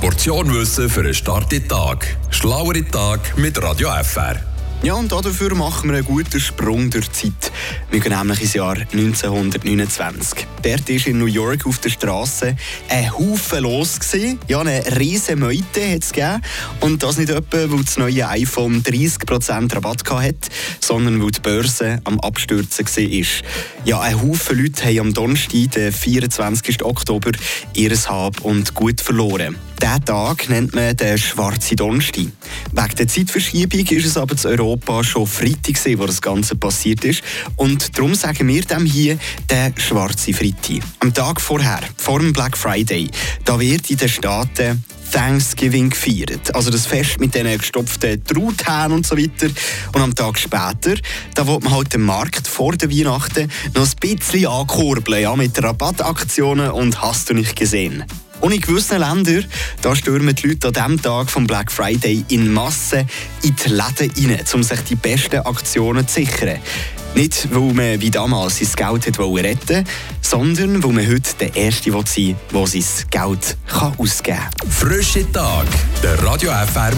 Portion Wissen für einen starken Tag. Schlauere Tag mit Radio FR. Ja, und dafür machen wir einen guten Sprung durch die Zeit. Wir gehen nämlich ins Jahr 1929. Dort ist in New York auf der Straße ein Haufen los. Gewesen. Ja, eine riesige Meute hat es gegeben. Und das nicht etwa, weil das neue iPhone 30% Rabatt hatte, sondern weil die Börse am Abstürzen war. Ja, ein Haufen Leute haben am Donnerstag, den 24. Oktober, ihr Hab und Gut verloren. Diesen Tag nennt man den schwarzen Donnerstag. Wegen der Zeitverschiebung ist es aber zu Europa schon Freitag, wo das Ganze passiert ist. Und darum sagen wir dem hier den schwarzen Freitag. Am Tag vorher, vor dem Black Friday, da wird in den Staaten Thanksgiving gefeiert. Also das Fest mit diesen gestopften Truthähnen und so weiter. Und am Tag später, da will man halt den Markt vor der Weihnachten noch ein bisschen ankurbeln, ja, mit Rabattaktionen und hast du nicht gesehen. Und in gewissen Ländern da stürmen die Leute an diesem Tag vom Black Friday in Massen in die Läden rein, um sich die besten Aktionen zu sichern. Nicht, weil man wie damals sein Geld hat retten sondern weil man heute der Erste sein will, der sein Geld ausgeben kann. Frische Tag, der Radio FR